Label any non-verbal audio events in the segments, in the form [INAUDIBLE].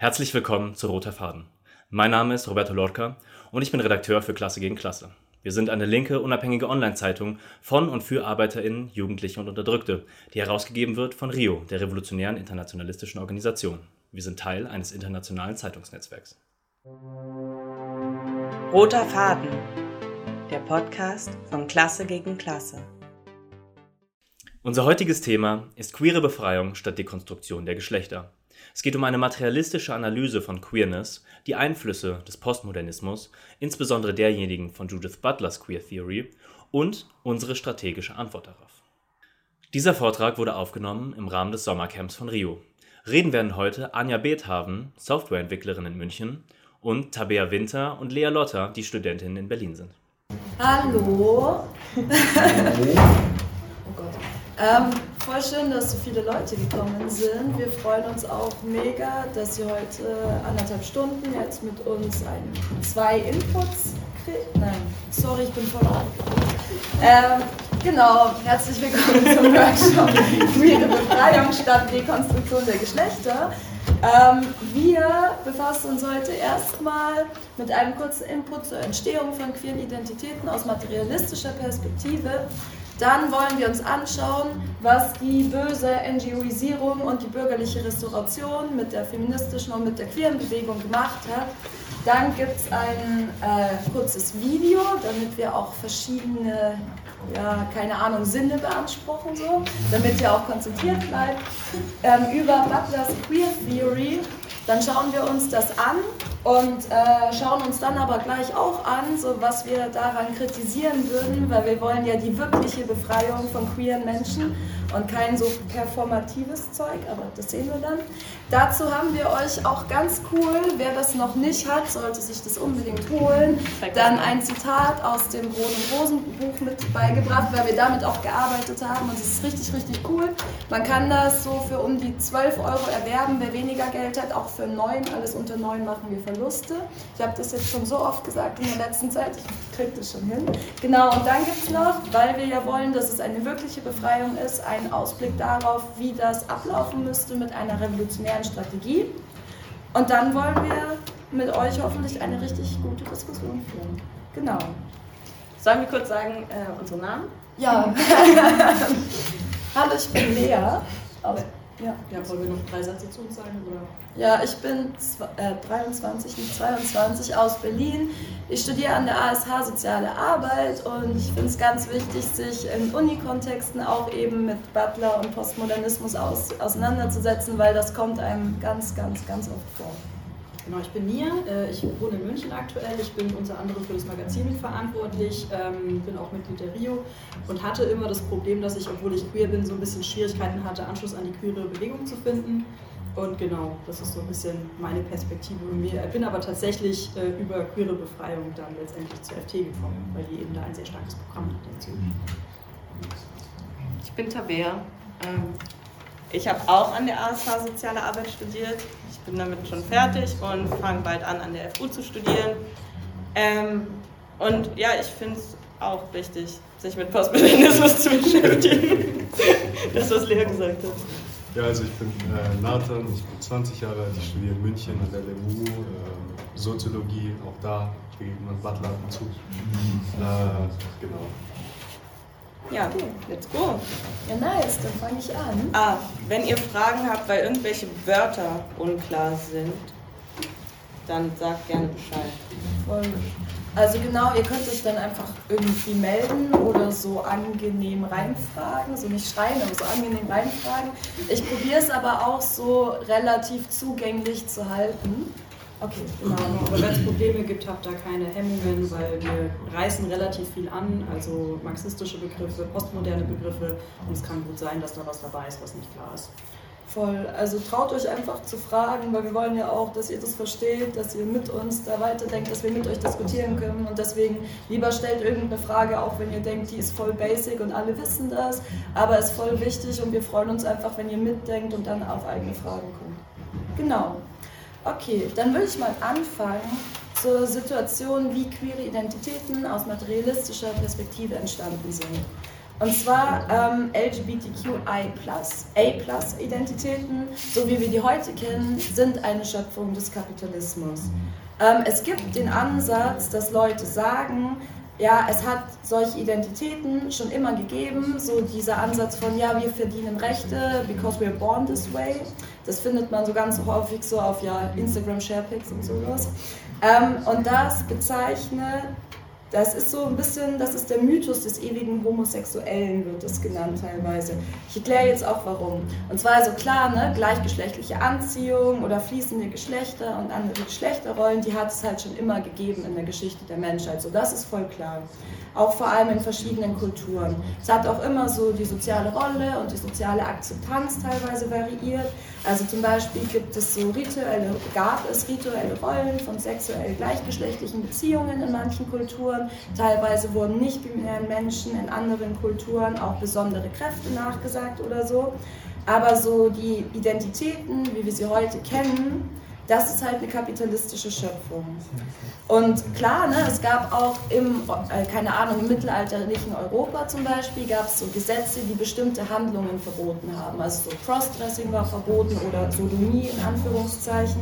Herzlich willkommen zu Roter Faden. Mein Name ist Roberto Lorca und ich bin Redakteur für Klasse gegen Klasse. Wir sind eine linke, unabhängige Online-Zeitung von und für ArbeiterInnen, Jugendliche und Unterdrückte, die herausgegeben wird von RIO, der Revolutionären Internationalistischen Organisation. Wir sind Teil eines internationalen Zeitungsnetzwerks. Roter Faden, der Podcast von Klasse gegen Klasse. Unser heutiges Thema ist queere Befreiung statt Dekonstruktion der Geschlechter. Es geht um eine materialistische Analyse von Queerness, die Einflüsse des Postmodernismus, insbesondere derjenigen von Judith Butlers Queer Theory, und unsere strategische Antwort darauf. Dieser Vortrag wurde aufgenommen im Rahmen des Sommercamps von Rio. Reden werden heute Anja Beethaven, Softwareentwicklerin in München, und Tabea Winter und Lea Lotter, die Studentinnen in Berlin sind. Hallo. oh [LAUGHS] Gott. Ähm, voll schön, dass so viele Leute gekommen sind. Wir freuen uns auch mega, dass ihr heute anderthalb Stunden jetzt mit uns ein, zwei Inputs kriegt. Nein, sorry, ich bin voll aufgeregt. Ähm, genau, herzlich willkommen zum [LAUGHS] Workshop Queere Befreiung statt Dekonstruktion der Geschlechter. Ähm, wir befassen uns heute erstmal mit einem kurzen Input zur Entstehung von queeren Identitäten aus materialistischer Perspektive dann wollen wir uns anschauen, was die böse NGOisierung und die bürgerliche Restauration mit der feministischen und mit der queeren Bewegung gemacht hat. Dann gibt es ein äh, kurzes Video, damit wir auch verschiedene, ja, keine Ahnung, Sinne beanspruchen, so, damit ihr auch konzentriert bleibt, ähm, über Butlers Queer Theory. Dann schauen wir uns das an und äh, schauen uns dann aber gleich auch an, so was wir daran kritisieren würden, weil wir wollen ja die wirkliche Befreiung von queeren Menschen und kein so performatives Zeug, aber das sehen wir dann. Dazu haben wir euch auch ganz cool, wer das noch nicht hat, sollte sich das unbedingt holen, dann ein Zitat aus dem Brot- und Rosenbuch mit beigebracht, weil wir damit auch gearbeitet haben und es ist richtig, richtig cool. Man kann das so für um die 12 Euro erwerben, wer weniger Geld hat, auch für 9, alles unter 9 machen wir Verluste. Ich habe das jetzt schon so oft gesagt in der letzten Zeit, ich kriege das schon hin. Genau, und dann gibt es noch, weil wir ja wollen, dass es eine wirkliche Befreiung ist, einen Ausblick darauf, wie das ablaufen müsste mit einer revolutionären Strategie. Und dann wollen wir mit euch hoffentlich eine richtig gute Diskussion führen. Genau. Sollen wir kurz sagen, äh, unsere Namen? Ja. [LAUGHS] Hallo, ich bin Lea. Aus, ja. ja, wollen wir noch drei Sätze zu uns sagen? Oder? Ja, ich bin äh, 23, nicht 22, aus Berlin. Ich studiere an der ASH Soziale Arbeit und ich finde es ganz wichtig, sich in Unikontexten auch eben mit Butler und Postmodernismus aus, auseinanderzusetzen, weil das kommt einem ganz, ganz, ganz oft vor. Genau, ich bin Nia, äh, ich wohne in München aktuell, ich bin unter anderem für das Magazin verantwortlich, ähm, bin auch Mitglied der Rio und hatte immer das Problem, dass ich, obwohl ich queer bin, so ein bisschen Schwierigkeiten hatte, Anschluss an die queere Bewegung zu finden. Und genau, das ist so ein bisschen meine Perspektive. Ich bin aber tatsächlich äh, über queere Befreiung dann letztendlich zur FT gekommen, weil die eben da ein sehr starkes Programm hat dazu. Ich bin Tabea. Ähm, ich habe auch an der ASH Soziale Arbeit studiert bin damit schon fertig und fange bald an, an der FU zu studieren. Ähm, und ja, ich finde es auch wichtig, sich mit Postmodernismus zu beschäftigen. [LAUGHS] das, was Lea gesagt hat. Ja, also ich bin äh, Nathan, ich bin 20 Jahre alt, ich studiere in München an der LMU, äh, Soziologie, auch da begegnet man Butler ab und zu. Äh, genau. Ja, okay, let's go. Ja, nice, dann fange ich an. Ah, wenn ihr Fragen habt, weil irgendwelche Wörter unklar sind, dann sagt gerne Bescheid. Voll. Also genau, ihr könnt euch dann einfach irgendwie melden oder so angenehm reinfragen, so nicht schreien, aber so angenehm reinfragen. Ich probiere es aber auch so relativ zugänglich zu halten. Okay, genau. Aber wenn es Probleme gibt, habt da keine Hemmungen, weil wir reißen relativ viel an, also marxistische Begriffe, postmoderne Begriffe und es kann gut sein, dass da was dabei ist, was nicht klar ist. Voll. Also traut euch einfach zu fragen, weil wir wollen ja auch, dass ihr das versteht, dass ihr mit uns da weiterdenkt, dass wir mit euch diskutieren können. Und deswegen lieber stellt irgendeine Frage, auch wenn ihr denkt, die ist voll basic und alle wissen das, aber ist voll wichtig und wir freuen uns einfach, wenn ihr mitdenkt und dann auf eigene Fragen kommt. Genau. Okay, dann würde ich mal anfangen zur Situation, wie queere Identitäten aus materialistischer Perspektive entstanden sind. Und zwar ähm, LGBTQI+, A+-Identitäten, so wie wir die heute kennen, sind eine Schöpfung des Kapitalismus. Ähm, es gibt den Ansatz, dass Leute sagen, ja, es hat solche Identitäten schon immer gegeben, so dieser Ansatz von, ja, wir verdienen Rechte, because we're born this way. Das findet man so ganz häufig so auf ja, Instagram Sharepics und sowas. Ähm, und das bezeichnet das ist so ein bisschen, das ist der Mythos des ewigen Homosexuellen, wird das genannt teilweise. Ich erkläre jetzt auch warum. Und zwar also klar, ne, gleichgeschlechtliche Anziehung oder fließende Geschlechter und andere Geschlechterrollen, die hat es halt schon immer gegeben in der Geschichte der Menschheit. So, das ist voll klar auch vor allem in verschiedenen Kulturen. Es hat auch immer so die soziale Rolle und die soziale Akzeptanz teilweise variiert. Also zum Beispiel gibt es so rituelle, gab es rituelle Rollen von sexuell gleichgeschlechtlichen Beziehungen in manchen Kulturen. Teilweise wurden nicht-binären Menschen in anderen Kulturen auch besondere Kräfte nachgesagt oder so. Aber so die Identitäten, wie wir sie heute kennen, das ist halt eine kapitalistische Schöpfung. Und klar, ne, es gab auch im, äh, keine Ahnung, im mittelalterlichen Europa zum Beispiel, gab es so Gesetze, die bestimmte Handlungen verboten haben. Also so Crossdressing war verboten oder Sodomie in Anführungszeichen.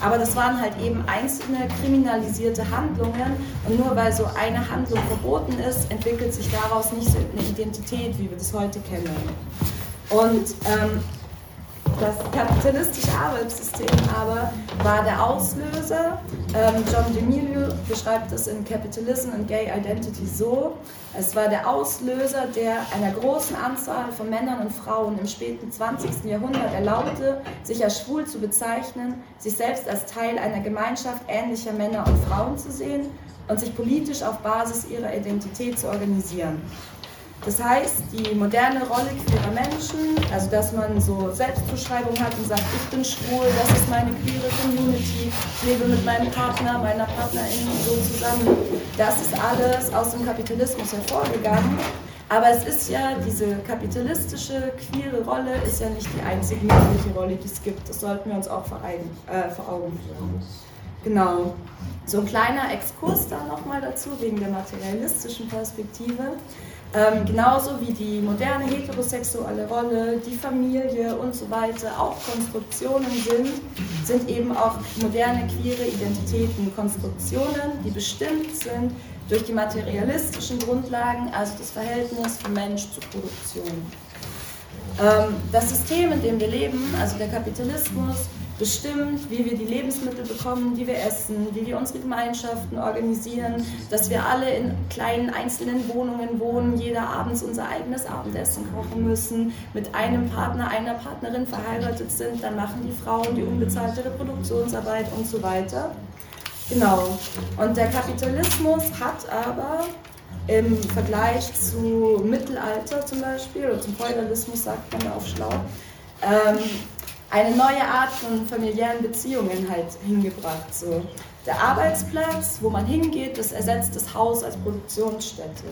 Aber das waren halt eben einzelne kriminalisierte Handlungen. Und nur weil so eine Handlung verboten ist, entwickelt sich daraus nicht so eine Identität, wie wir das heute kennen. Und ähm, das kapitalistische Arbeitssystem aber war der Auslöser. Ähm, John DeMilio beschreibt es in Capitalism and Gay Identity so. Es war der Auslöser, der einer großen Anzahl von Männern und Frauen im späten 20. Jahrhundert erlaubte, sich als schwul zu bezeichnen, sich selbst als Teil einer Gemeinschaft ähnlicher Männer und Frauen zu sehen und sich politisch auf Basis ihrer Identität zu organisieren. Das heißt, die moderne Rolle queerer Menschen, also dass man so Selbstzuschreibung hat und sagt, ich bin schwul, das ist meine queere Community, ich lebe mit meinem Partner, meiner Partnerin so zusammen, das ist alles aus dem Kapitalismus hervorgegangen. Aber es ist ja, diese kapitalistische, queere Rolle ist ja nicht die einzige mögliche Rolle, die es gibt. Das sollten wir uns auch vor, Augen, äh, vor Augen führen. Genau. So ein kleiner Exkurs da nochmal dazu, wegen der materialistischen Perspektive. Ähm, genauso wie die moderne heterosexuelle Rolle, die Familie und so weiter auch Konstruktionen sind, sind eben auch moderne queere Identitäten Konstruktionen, die bestimmt sind durch die materialistischen Grundlagen, also das Verhältnis von Mensch zu Produktion. Ähm, das System, in dem wir leben, also der Kapitalismus, bestimmt, wie wir die Lebensmittel bekommen, die wir essen, wie wir unsere Gemeinschaften organisieren, dass wir alle in kleinen einzelnen Wohnungen wohnen, jeder abends unser eigenes Abendessen kochen müssen, mit einem Partner, einer Partnerin verheiratet sind, dann machen die Frauen die unbezahlte Reproduktionsarbeit und so weiter. Genau. Und der Kapitalismus hat aber im Vergleich zu Mittelalter zum Beispiel oder zum Feudalismus sagt man auf Schlau, ähm, eine neue Art von familiären Beziehungen halt hingebracht. So. Der Arbeitsplatz, wo man hingeht, das ersetzt das Haus als Produktionsstätte.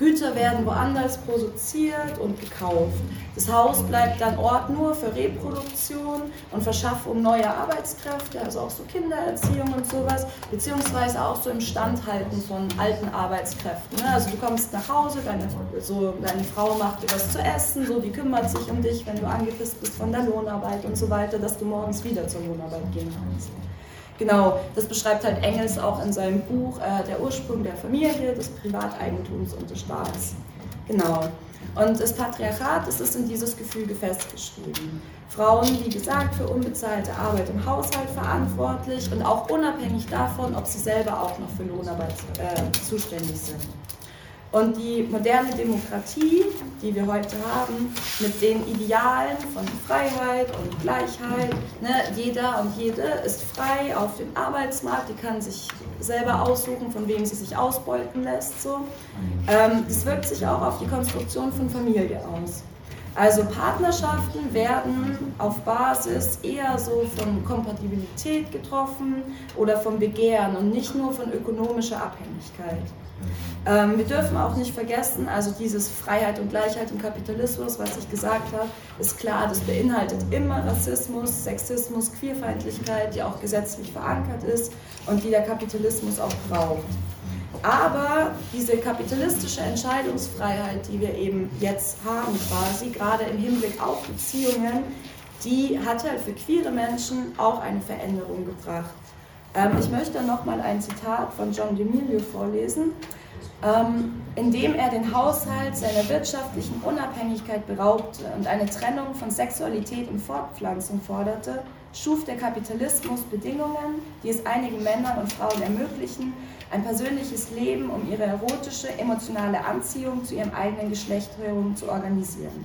Güter werden woanders produziert und gekauft. Das Haus bleibt dann Ort nur für Reproduktion und Verschaffung neuer Arbeitskräfte, also auch so Kindererziehung und sowas, beziehungsweise auch so im Standhalten von alten Arbeitskräften. Ne? Also du kommst nach Hause, deine, so, deine Frau macht dir was zu essen, so, die kümmert sich um dich, wenn du angepisst bist von der Lohnarbeit und so weiter, dass du morgens wieder zur Lohnarbeit gehen kannst. Genau, das beschreibt halt Engels auch in seinem Buch äh, Der Ursprung der Familie, des Privateigentums und des Staats. Genau. Und das Patriarchat das ist in dieses Gefüge festgeschrieben. Frauen, wie gesagt, für unbezahlte Arbeit im Haushalt verantwortlich und auch unabhängig davon, ob sie selber auch noch für Lohnarbeit äh, zuständig sind. Und die moderne Demokratie, die wir heute haben, mit den Idealen von Freiheit und Gleichheit, ne, jeder und jede ist frei auf dem Arbeitsmarkt, die kann sich selber aussuchen, von wem sie sich ausbeuten lässt. So. Ähm, das wirkt sich auch auf die Konstruktion von Familie aus. Also Partnerschaften werden auf Basis eher so von Kompatibilität getroffen oder vom Begehren und nicht nur von ökonomischer Abhängigkeit. Ähm, wir dürfen auch nicht vergessen, also dieses Freiheit und Gleichheit im Kapitalismus, was ich gesagt habe, ist klar, das beinhaltet immer Rassismus, Sexismus, Queerfeindlichkeit, die auch gesetzlich verankert ist und die der Kapitalismus auch braucht. Aber diese kapitalistische Entscheidungsfreiheit, die wir eben jetzt haben, quasi, gerade im Hinblick auf Beziehungen, die hat halt für queere Menschen auch eine Veränderung gebracht. Ähm, ich möchte nochmal ein Zitat von John DeMilio vorlesen. Ähm, indem er den Haushalt seiner wirtschaftlichen Unabhängigkeit beraubte und eine Trennung von Sexualität und Fortpflanzung forderte, schuf der Kapitalismus Bedingungen, die es einigen Männern und Frauen ermöglichen, ein persönliches Leben um ihre erotische, emotionale Anziehung zu ihrem eigenen Geschlecht herum zu organisieren.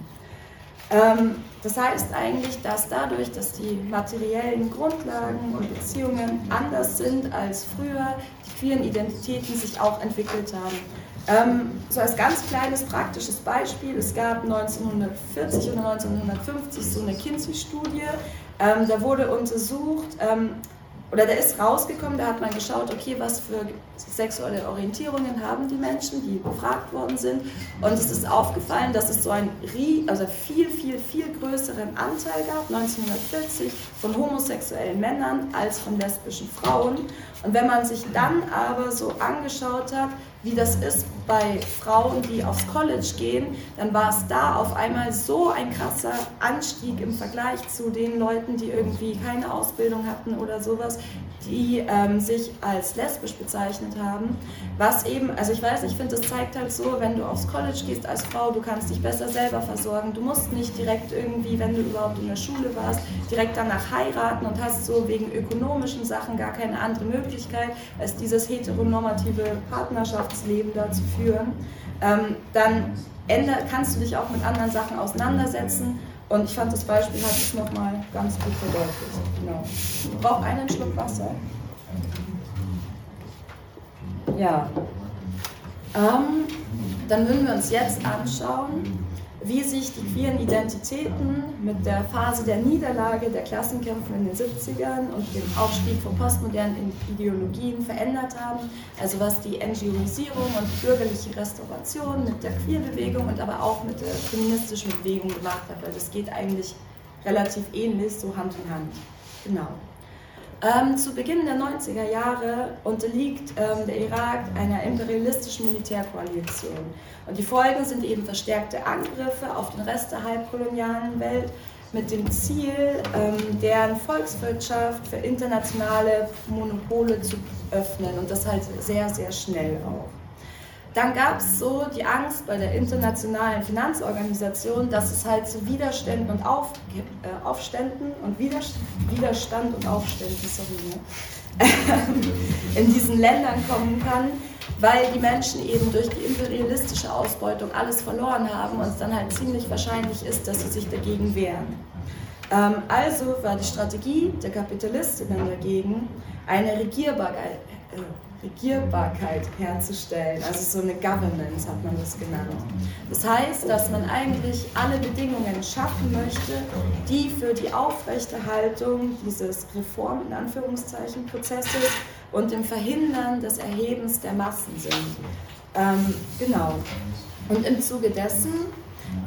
Ähm, das heißt eigentlich, dass dadurch, dass die materiellen Grundlagen und Beziehungen anders sind als früher, die queeren Identitäten sich auch entwickelt haben. Ähm, so als ganz kleines praktisches Beispiel, es gab 1940 oder 1950 so eine Kinsey-Studie, ähm, da wurde untersucht, ähm, oder da ist rausgekommen, da hat man geschaut, okay, was für sexuelle Orientierungen haben die Menschen, die befragt worden sind. Und es ist aufgefallen, dass es so einen also viel, viel, viel größeren Anteil gab, 1940, von homosexuellen Männern als von lesbischen Frauen. Und wenn man sich dann aber so angeschaut hat, wie das ist bei Frauen, die aufs College gehen, dann war es da auf einmal so ein krasser Anstieg im Vergleich zu den Leuten, die irgendwie keine Ausbildung hatten oder sowas, die ähm, sich als lesbisch bezeichnet haben. Was eben, also ich weiß, ich finde, das zeigt halt so, wenn du aufs College gehst als Frau, du kannst dich besser selber versorgen. Du musst nicht direkt irgendwie, wenn du überhaupt in der Schule warst, direkt danach heiraten und hast so wegen ökonomischen Sachen gar keine andere Möglichkeit, als dieses heteronormative Partnerschaftsleben da zu führen. Ähm, dann änder, kannst du dich auch mit anderen Sachen auseinandersetzen und ich fand das Beispiel hat es nochmal ganz gut verdeutlicht. Genau. Ich brauche einen Schluck Wasser. Ja. Ähm, dann würden wir uns jetzt anschauen, wie sich die queeren Identitäten mit der Phase der Niederlage der Klassenkämpfe in den 70ern und dem Aufstieg von postmodernen Ideologien verändert haben. Also was die NGOisierung und bürgerliche Restauration mit der Queerbewegung und aber auch mit der feministischen Bewegung gemacht hat, weil das geht eigentlich relativ ähnlich, so Hand in Hand. Genau. Ähm, zu Beginn der 90er Jahre unterliegt ähm, der Irak einer imperialistischen Militärkoalition. Und die Folgen sind eben verstärkte Angriffe auf den Rest der halbkolonialen Welt mit dem Ziel, ähm, deren Volkswirtschaft für internationale Monopole zu öffnen und das halt sehr, sehr schnell auch. Dann gab es so die Angst bei der internationalen Finanzorganisation, dass es halt zu Widerständen und Auf, äh, Aufständen und Widerstand und Aufständen sorry, ne? [LAUGHS] in diesen Ländern kommen kann, weil die Menschen eben durch die imperialistische Ausbeutung alles verloren haben und es dann halt ziemlich wahrscheinlich ist, dass sie sich dagegen wehren. Ähm, also war die Strategie der Kapitalistinnen dagegen, eine Regierbarkeit, äh, Regierbarkeit herzustellen, also so eine Governance hat man das genannt. Das heißt, dass man eigentlich alle Bedingungen schaffen möchte, die für die Aufrechterhaltung dieses Reform in Anführungszeichen Prozesses und dem Verhindern des Erhebens der Massen sind. Ähm, genau. Und im Zuge dessen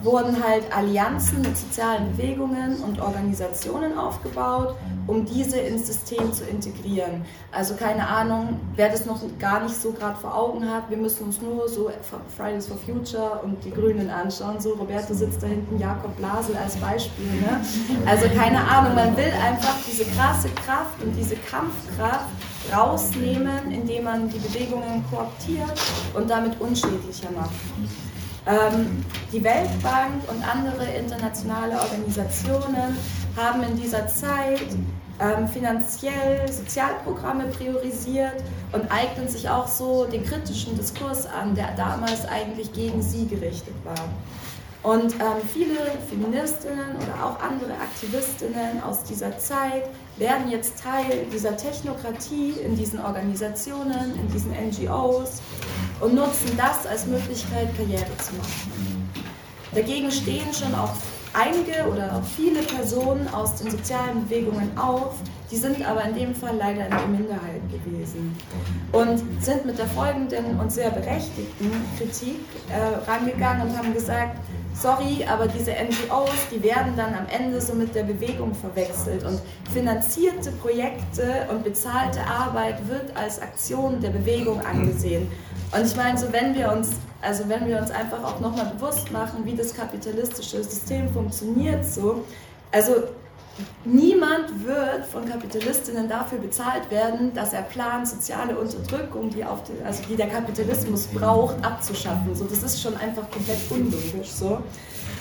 wurden halt Allianzen mit sozialen Bewegungen und Organisationen aufgebaut, um diese ins System zu integrieren. Also keine Ahnung, wer das noch gar nicht so gerade vor Augen hat, wir müssen uns nur so Fridays for Future und die Grünen anschauen. So, Roberto sitzt da hinten, Jakob Blasel als Beispiel. Ne? Also keine Ahnung, man will einfach diese krasse Kraft und diese Kampfkraft rausnehmen, indem man die Bewegungen kooptiert und damit unschädlicher macht. Ähm, die Weltbank und andere internationale Organisationen haben in dieser Zeit ähm, finanziell Sozialprogramme priorisiert und eignen sich auch so den kritischen Diskurs an, der damals eigentlich gegen sie gerichtet war. Und ähm, viele Feministinnen oder auch andere Aktivistinnen aus dieser Zeit werden jetzt Teil dieser Technokratie in diesen Organisationen, in diesen NGOs und nutzen das als Möglichkeit, Karriere zu machen. Dagegen stehen schon auch einige oder auch viele Personen aus den sozialen Bewegungen auf, die sind aber in dem Fall leider in der Minderheit gewesen und sind mit der folgenden und sehr berechtigten Kritik äh, rangegangen und haben gesagt, sorry, aber diese NGOs, die werden dann am Ende so mit der Bewegung verwechselt und finanzierte Projekte und bezahlte Arbeit wird als Aktion der Bewegung angesehen. Und ich meine, so wenn wir uns, also wenn wir uns einfach auch nochmal bewusst machen, wie das kapitalistische System funktioniert, so, also Niemand wird von Kapitalistinnen dafür bezahlt werden, dass er plant, soziale Unterdrückung, die, auf die, also die der Kapitalismus braucht, abzuschaffen. So, das ist schon einfach komplett unlogisch. So.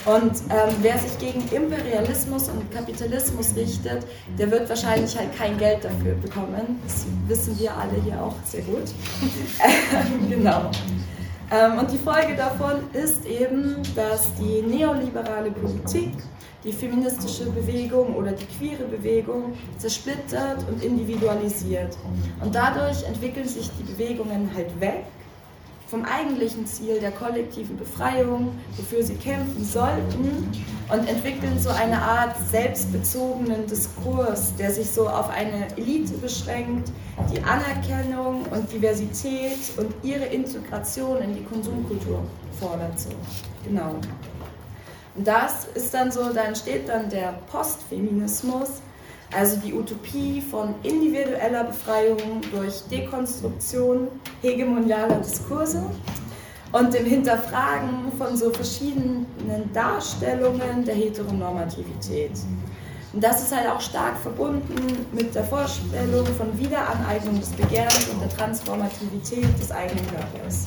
Und ähm, wer sich gegen Imperialismus und Kapitalismus richtet, der wird wahrscheinlich halt kein Geld dafür bekommen. Das wissen wir alle hier auch sehr gut. [LAUGHS] genau. Ähm, und die Folge davon ist eben, dass die neoliberale Politik die feministische Bewegung oder die queere Bewegung zersplittert und individualisiert. Und dadurch entwickeln sich die Bewegungen halt weg vom eigentlichen Ziel der kollektiven Befreiung, wofür sie kämpfen sollten, und entwickeln so eine Art selbstbezogenen Diskurs, der sich so auf eine Elite beschränkt, die Anerkennung und Diversität und ihre Integration in die Konsumkultur fordert. So. Genau. Das ist dann so, da entsteht dann der Postfeminismus, also die Utopie von individueller Befreiung durch Dekonstruktion hegemonialer Diskurse und dem Hinterfragen von so verschiedenen Darstellungen der Heteronormativität. Und das ist halt auch stark verbunden mit der Vorstellung von Wiederaneignung des Begehrens und der Transformativität des eigenen Körpers.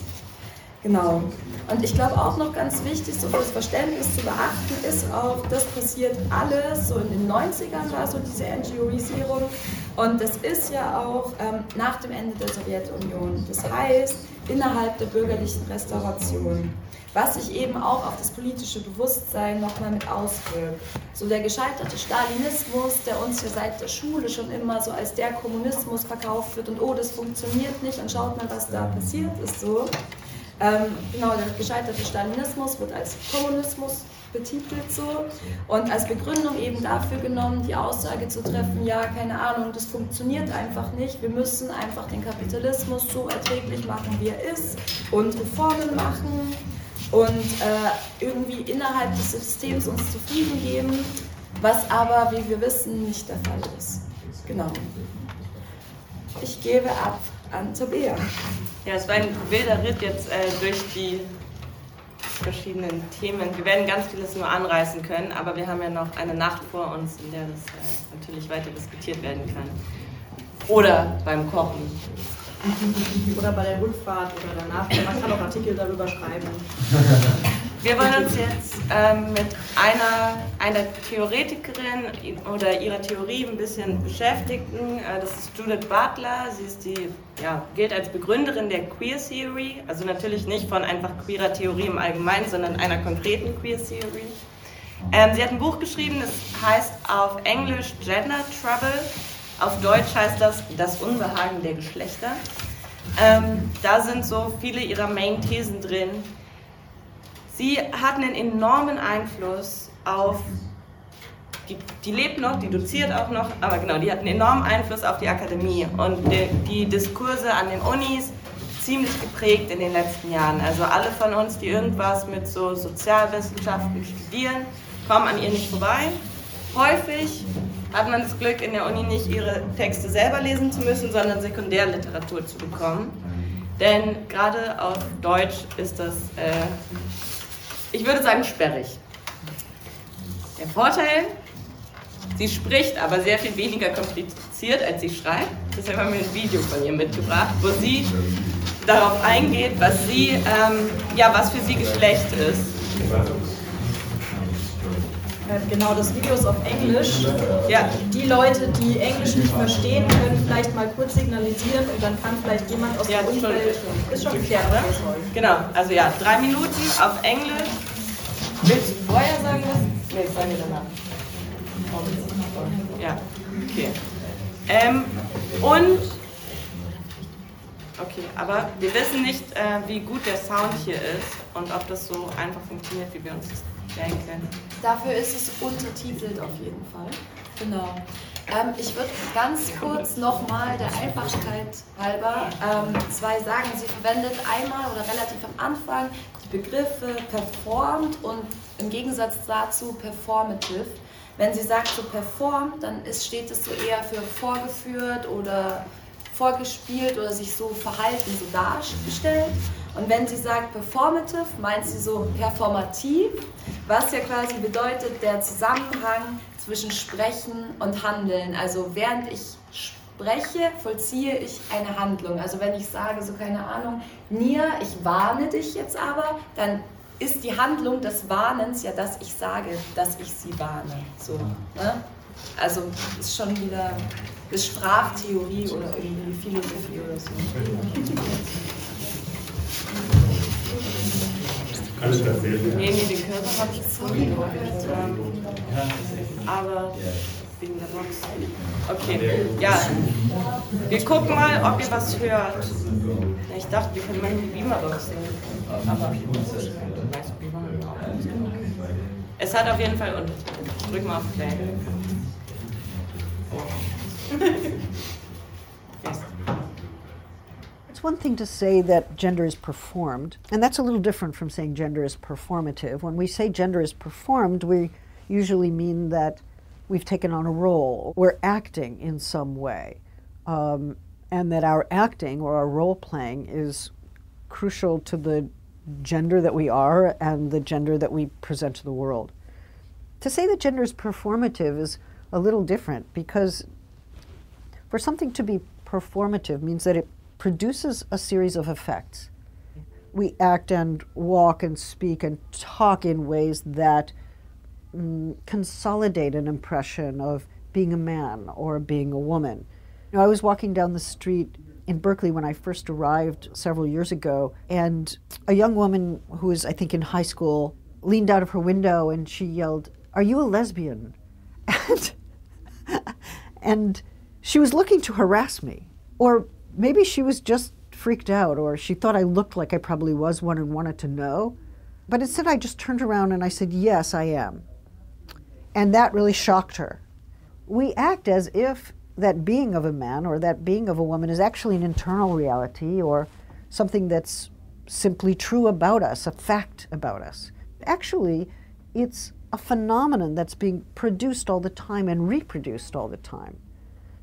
Genau. Und ich glaube auch noch ganz wichtig, so fürs Verständnis zu beachten, ist auch, das passiert alles so in den 90ern, war so diese NGOisierung. Und das ist ja auch ähm, nach dem Ende der Sowjetunion. Das heißt, innerhalb der bürgerlichen Restauration. Was sich eben auch auf das politische Bewusstsein nochmal mit auswirkt. So der gescheiterte Stalinismus, der uns ja seit der Schule schon immer so als der Kommunismus verkauft wird und oh, das funktioniert nicht und schaut mal, was da passiert ist so. Ähm, genau, der gescheiterte Stalinismus wird als Kommunismus betitelt so und als Begründung eben dafür genommen, die Aussage zu treffen, ja, keine Ahnung, das funktioniert einfach nicht, wir müssen einfach den Kapitalismus so erträglich machen, wie er ist und Reformen machen und äh, irgendwie innerhalb des Systems uns zufrieden geben, was aber, wie wir wissen, nicht der Fall ist. Genau. Ich gebe ab an Tabea. Ja, es war ein wilder Ritt jetzt äh, durch die verschiedenen Themen. Wir werden ganz vieles nur anreißen können, aber wir haben ja noch eine Nacht vor uns, in der das äh, natürlich weiter diskutiert werden kann. Oder beim Kochen. [LAUGHS] Oder bei der Rückfahrt oder danach. Man kann auch Artikel darüber schreiben. [LAUGHS] Wir wollen uns jetzt ähm, mit einer, einer Theoretikerin oder ihrer Theorie ein bisschen beschäftigen. Äh, das ist Judith Butler. Sie ist die, ja, gilt als Begründerin der Queer Theory. Also natürlich nicht von einfach queerer Theorie im Allgemeinen, sondern einer konkreten Queer Theory. Ähm, sie hat ein Buch geschrieben, das heißt auf Englisch Gender Trouble. Auf Deutsch heißt das Das Unbehagen der Geschlechter. Ähm, da sind so viele ihrer Main-Thesen drin Sie hat einen enormen Einfluss auf, die, die lebt noch, die doziert auch noch, aber genau, die hat einen enormen Einfluss auf die Akademie und die, die Diskurse an den Unis ziemlich geprägt in den letzten Jahren. Also alle von uns, die irgendwas mit so Sozialwissenschaften studieren, kommen an ihr nicht vorbei. Häufig hat man das Glück, in der Uni nicht ihre Texte selber lesen zu müssen, sondern Sekundärliteratur zu bekommen. Denn gerade auf Deutsch ist das äh, ich würde sagen sperrig. Der Vorteil, sie spricht aber sehr viel weniger kompliziert, als sie schreibt. Deshalb haben wir ein Video von ihr mitgebracht, wo sie darauf eingeht, was sie, ähm, ja, was für sie Geschlecht ist. Genau, das Video ist auf Englisch. Ja. Die Leute, die Englisch nicht verstehen, können vielleicht mal kurz signalisieren und dann kann vielleicht jemand aus ja, dem Umfeld... Schon, ist schon geklärt, oder? Genau, also ja, drei Minuten auf Englisch. Willst du vorher sagen, was? Nee, sagen wir danach. Ja, okay. Ähm, und Okay, aber wir wissen nicht, äh, wie gut der Sound hier ist und ob das so einfach funktioniert, wie wir uns das denken. Dafür ist es untertitelt auf jeden Fall. Genau. Ähm, ich würde ganz kurz nochmal der Einfachkeit halber ähm, zwei sagen. Sie verwendet einmal oder relativ am Anfang die Begriffe performt und im Gegensatz dazu performative. Wenn sie sagt so perform, dann ist, steht es so eher für vorgeführt oder vorgespielt oder sich so verhalten, so dargestellt. Und wenn sie sagt performative, meint sie so performativ, was ja quasi bedeutet der Zusammenhang zwischen Sprechen und Handeln. Also während ich spreche, vollziehe ich eine Handlung. Also wenn ich sage, so keine Ahnung, Nia, ich warne dich jetzt aber, dann ist die Handlung des Warnens ja, dass ich sage, dass ich sie warne. So, ne? Also ist schon wieder ist Sprachtheorie oder irgendwie Philosophie oder so. Alles dasselbe. Nee, nee, den Körper habe ich vorhin gehört. Aber wegen der Box. Okay, ja. Wir gucken mal, ob ihr was hört. Ich dachte, wir können mal in die Beamerbox nehmen. Aber es hat auf jeden Fall und drück mal auf Play. It's one thing to say that gender is performed, and that's a little different from saying gender is performative. When we say gender is performed, we usually mean that we've taken on a role, we're acting in some way, um, and that our acting or our role playing is crucial to the gender that we are and the gender that we present to the world. To say that gender is performative is a little different because for something to be performative means that it produces a series of effects. We act and walk and speak and talk in ways that mm, consolidate an impression of being a man or being a woman. You know, I was walking down the street in Berkeley when I first arrived several years ago, and a young woman who was, I think, in high school leaned out of her window and she yelled, Are you a lesbian? [LAUGHS] And, and she was looking to harass me. Or maybe she was just freaked out, or she thought I looked like I probably was one and wanted to know. But instead, I just turned around and I said, Yes, I am. And that really shocked her. We act as if that being of a man or that being of a woman is actually an internal reality or something that's simply true about us, a fact about us. Actually, it's a phenomenon that's being produced all the time and reproduced all the time.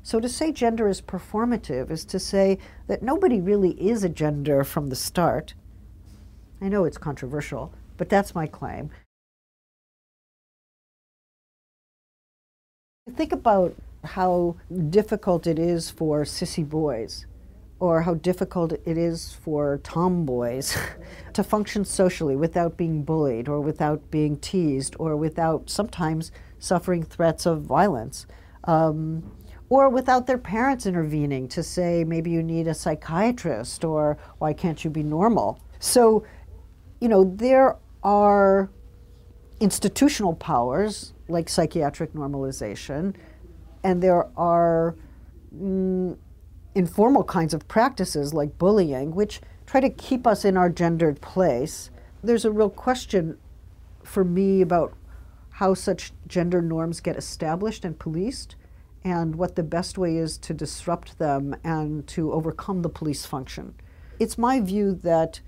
So to say gender is performative is to say that nobody really is a gender from the start. I know it's controversial, but that's my claim. Think about how difficult it is for sissy boys or how difficult it is for tomboys [LAUGHS] to function socially without being bullied or without being teased or without sometimes suffering threats of violence. Um, or without their parents intervening to say maybe you need a psychiatrist or why can't you be normal. So, you know, there are institutional powers like psychiatric normalization, and there are mm, informal kinds of practices like bullying, which try to keep us in our gendered place. There's a real question for me about how such gender norms get established and policed and what the best way is to disrupt them and to overcome the police function. It's my view that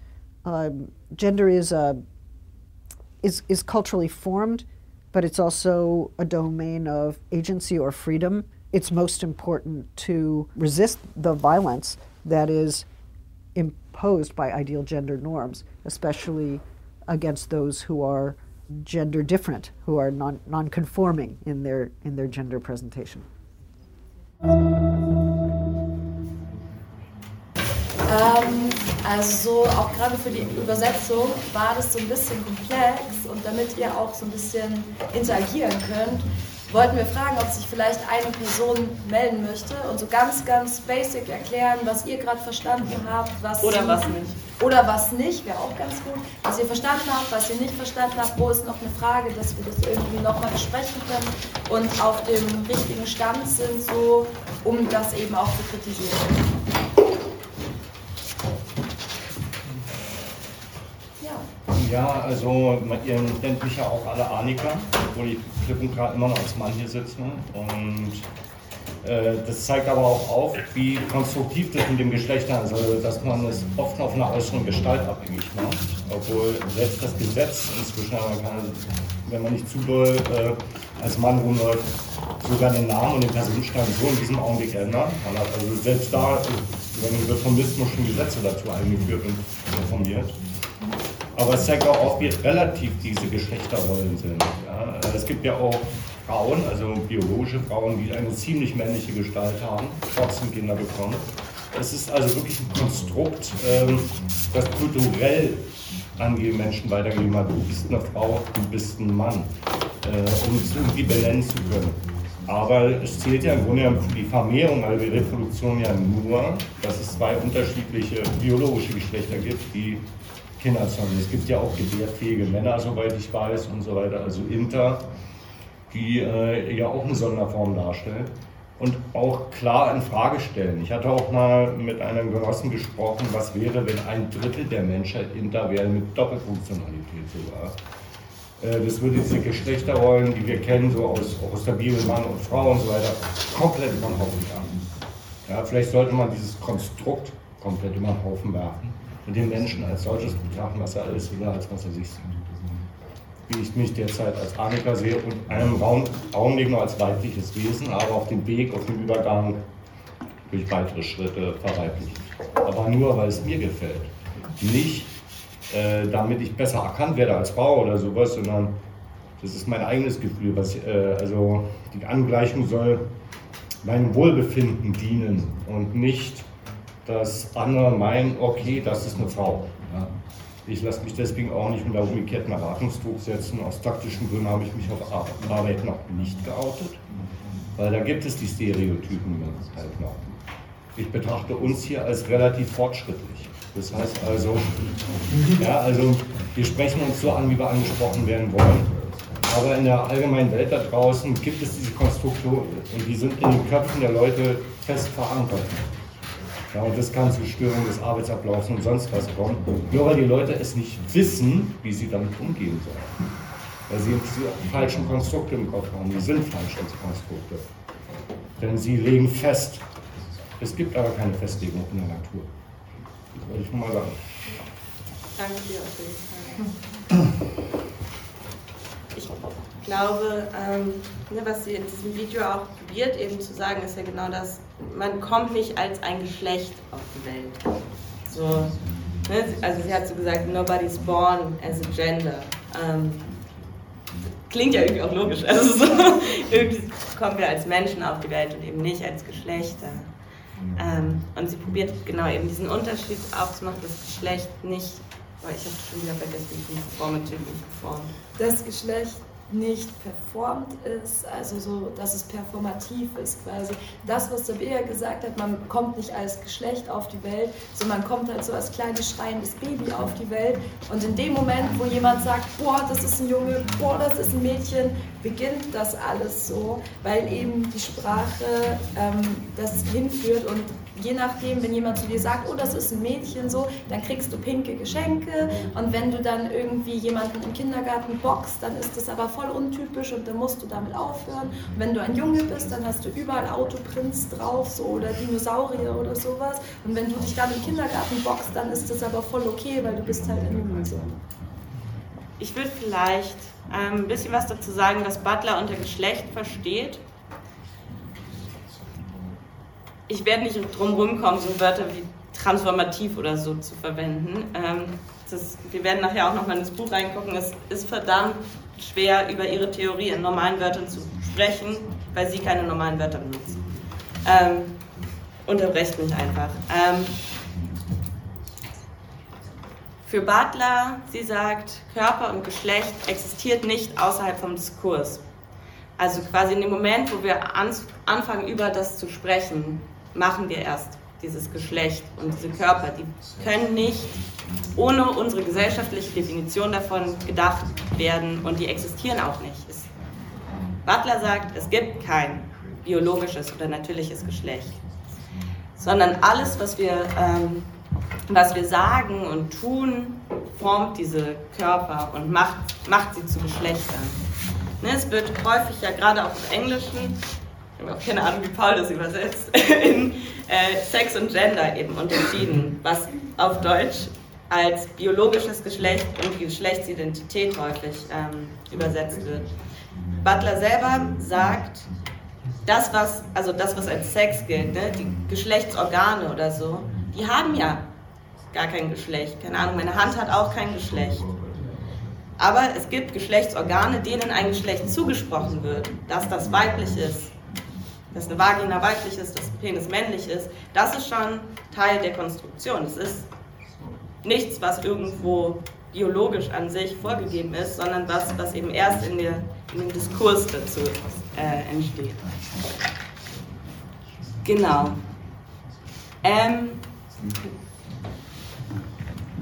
um, gender is, a, is, is culturally formed, but it's also a domain of agency or freedom. It's most important to resist the violence that is imposed by ideal gender norms, especially against those who are gender different, who are non, non-conforming in their, in their gender presentation. Ähm, also so auch gerade für die Übersetzung war das so ein bisschen komplex und damit ihr auch so ein bisschen interagieren könnt, wollten wir fragen, ob sich vielleicht eine Person melden möchte und so ganz, ganz basic erklären, was ihr gerade verstanden habt. Was Oder was nicht. Oder was nicht, wäre auch ganz gut. Was ihr verstanden habt, was ihr nicht verstanden habt, wo ist noch eine Frage, dass wir das irgendwie nochmal besprechen können und auf dem richtigen Stand sind, so, um das eben auch zu kritisieren. Ja. Also ihr nennt mich ja auch alle Annika, obwohl ich klipp und klar immer noch als Mann hier sitze. Und das zeigt aber auch auf, wie konstruktiv das mit dem Geschlechter ist, also dass man es oft auf einer äußeren Gestalt abhängig macht, obwohl selbst das Gesetz inzwischen, wenn man nicht zu doll äh, als Mann rumläuft, sogar den Namen und den Personenstand so in diesem Augenblick ändern. Also selbst da werden Reformismus schon Gesetze dazu eingeführt und reformiert. Aber es zeigt auch auf, wie relativ diese Geschlechterrollen sind. Ja, es gibt ja auch Frauen, also biologische Frauen, die eine ziemlich männliche Gestalt haben, trotzdem Kinder bekommen. Es ist also wirklich ein Konstrukt, ähm, das kulturell an die Menschen weitergegeben hat. Du bist eine Frau, du bist ein Mann, äh, um es irgendwie benennen zu können. Aber es zählt ja im Grunde die Vermehrung, also die Reproduktion ja nur, dass es zwei unterschiedliche biologische Geschlechter gibt, die Kinder zeugen. Es gibt ja auch gebärfähige Männer, soweit ich weiß, und so weiter, also Inter, die äh, ja auch eine Sonderform darstellen und auch klar in Frage stellen. Ich hatte auch mal mit einem Genossen gesprochen, was wäre, wenn ein Drittel der Menschheit Inter wäre mit Doppelfunktionalität sogar. Äh, das würde diese Geschlechterrollen, die wir kennen, so aus, aus der Bibel, Mann und Frau und so weiter, komplett über den Haufen werfen. Ja, vielleicht sollte man dieses Konstrukt komplett über den Haufen werfen und den Menschen als solches betrachten, was er alles will, als was er sich sieht. Wie ich mich derzeit als Aniker sehe und einem Raum, Augenblick noch als weibliches Wesen, aber auf dem Weg, auf dem Übergang durch weitere Schritte verweiblichen. Aber nur, weil es mir gefällt. Nicht, äh, damit ich besser erkannt werde als Frau oder sowas, sondern das ist mein eigenes Gefühl. Was, äh, also die Angleichung soll meinem Wohlbefinden dienen und nicht dass andere meinen, okay, das ist eine Frau. Ja. Ich lasse mich deswegen auch nicht unter umgekehrten Erwartungsdruck setzen. Aus taktischen Gründen habe ich mich auf Arbeit noch nicht geoutet, weil da gibt es die Stereotypen halt noch. Ich betrachte uns hier als relativ fortschrittlich. Das heißt also, ja, also wir sprechen uns so an, wie wir angesprochen werden wollen. Aber in der allgemeinen Welt da draußen gibt es diese Konstruktionen und die sind in den Köpfen der Leute fest verankert. Ja, und das kann zu Störungen des Arbeitsablaufs und sonst was kommen. Nur weil die Leute es nicht wissen, wie sie damit umgehen sollen. Weil sie diese falschen Konstrukte im Kopf haben. Die sind falsche Konstrukte. Denn sie legen fest. Es gibt aber keine Festlegung in der Natur. Das wollte ich nur mal sagen. Danke dir auf jeden Fall. Ich glaube, ähm, ne, was sie in diesem Video auch probiert eben zu sagen, ist ja genau das, man kommt nicht als ein Geschlecht auf die Welt. So, ne, also sie hat so gesagt, nobody's born as a gender. Ähm, klingt ja irgendwie auch logisch. Also so, [LAUGHS] irgendwie kommen wir als Menschen auf die Welt und eben nicht als Geschlechter. Ähm, und sie probiert genau eben diesen Unterschied aufzumachen, das Geschlecht nicht, weil ich habe schon wieder vergessen, wie formativ geformt. Das Geschlecht nicht performt ist, also so, dass es performativ ist quasi. Das, was Sabea gesagt hat, man kommt nicht als Geschlecht auf die Welt, sondern man kommt halt so als kleines schreiendes Baby auf die Welt. Und in dem Moment, wo jemand sagt, boah, das ist ein Junge, boah, das ist ein Mädchen, beginnt das alles so, weil eben die Sprache ähm, das hinführt und je nachdem, wenn jemand zu dir sagt, oh, das ist ein Mädchen so, dann kriegst du pinke Geschenke und wenn du dann irgendwie jemanden im Kindergarten boxst, dann ist das aber voll untypisch und dann musst du damit aufhören. Und wenn du ein Junge bist, dann hast du überall Autoprints drauf so, oder Dinosaurier oder sowas und wenn du dich dann im Kindergarten boxst, dann ist das aber voll okay, weil du bist halt ein Junge so. Ich würde vielleicht ähm, ein bisschen was dazu sagen, was Butler unter Geschlecht versteht ich werde nicht drum rumkommen, so Wörter wie transformativ oder so zu verwenden. Ähm, das, wir werden nachher auch nochmal ins Buch reingucken. Es ist verdammt schwer, über ihre Theorie in normalen Wörtern zu sprechen, weil sie keine normalen Wörter benutzt. Ähm, unterbrecht mich einfach. Ähm, für Butler, sie sagt, Körper und Geschlecht existiert nicht außerhalb vom Diskurs. Also quasi in dem Moment, wo wir anfangen, über das zu sprechen, machen wir erst dieses Geschlecht und diese Körper. Die können nicht ohne unsere gesellschaftliche Definition davon gedacht werden und die existieren auch nicht. Es, Butler sagt, es gibt kein biologisches oder natürliches Geschlecht, sondern alles, was wir, ähm, was wir sagen und tun, formt diese Körper und macht, macht sie zu Geschlechtern. Ne, es wird häufig ja gerade auch im Englischen auch keine Ahnung, wie Paul das übersetzt, [LAUGHS] in äh, Sex und Gender eben unterschieden, was auf Deutsch als biologisches Geschlecht und Geschlechtsidentität häufig ähm, übersetzt wird. Butler selber sagt, das was, also das, was als Sex gilt, ne, die Geschlechtsorgane oder so, die haben ja gar kein Geschlecht. Keine Ahnung, meine Hand hat auch kein Geschlecht. Aber es gibt Geschlechtsorgane, denen ein Geschlecht zugesprochen wird, dass das weiblich ist, dass eine Vagina weiblich ist, dass ein Penis männlich ist. Das ist schon Teil der Konstruktion. Es ist nichts, was irgendwo biologisch an sich vorgegeben ist, sondern was, was eben erst in, der, in dem Diskurs dazu äh, entsteht. Genau. Ähm,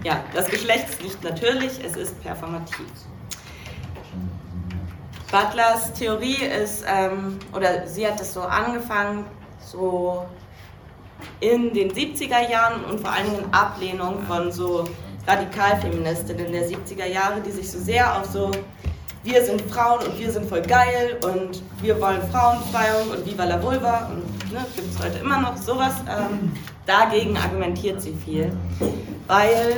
ja, das Geschlecht ist nicht natürlich, es ist performativ. Butlers Theorie ist, ähm, oder sie hat es so angefangen, so in den 70er Jahren und vor allen Dingen in Ablehnung von so Radikalfeministinnen der 70er Jahre, die sich so sehr auf so wir sind Frauen und wir sind voll geil und wir wollen Frauenbefreiung und Viva la Vulva und ne, gibt es heute immer noch sowas. Ähm, dagegen argumentiert sie viel, weil